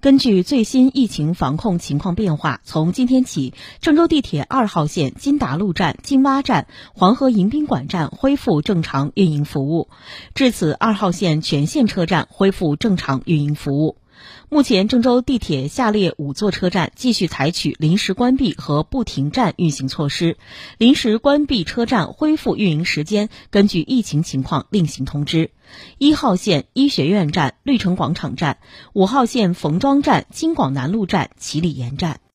根据最新疫情防控情况变化，从今天起，郑州地铁二号线金达路站、金洼站、黄河迎宾馆站恢复正常运营服务。至此，二号线全线车站恢复正常运营服务。目前，郑州地铁下列五座车站继续采取临时关闭和不停站运行措施。临时关闭车站恢复运营时间，根据疫情情况另行通知。一号线医学院站、绿城广场站；五号线冯庄站、京广南路站、七里岩站。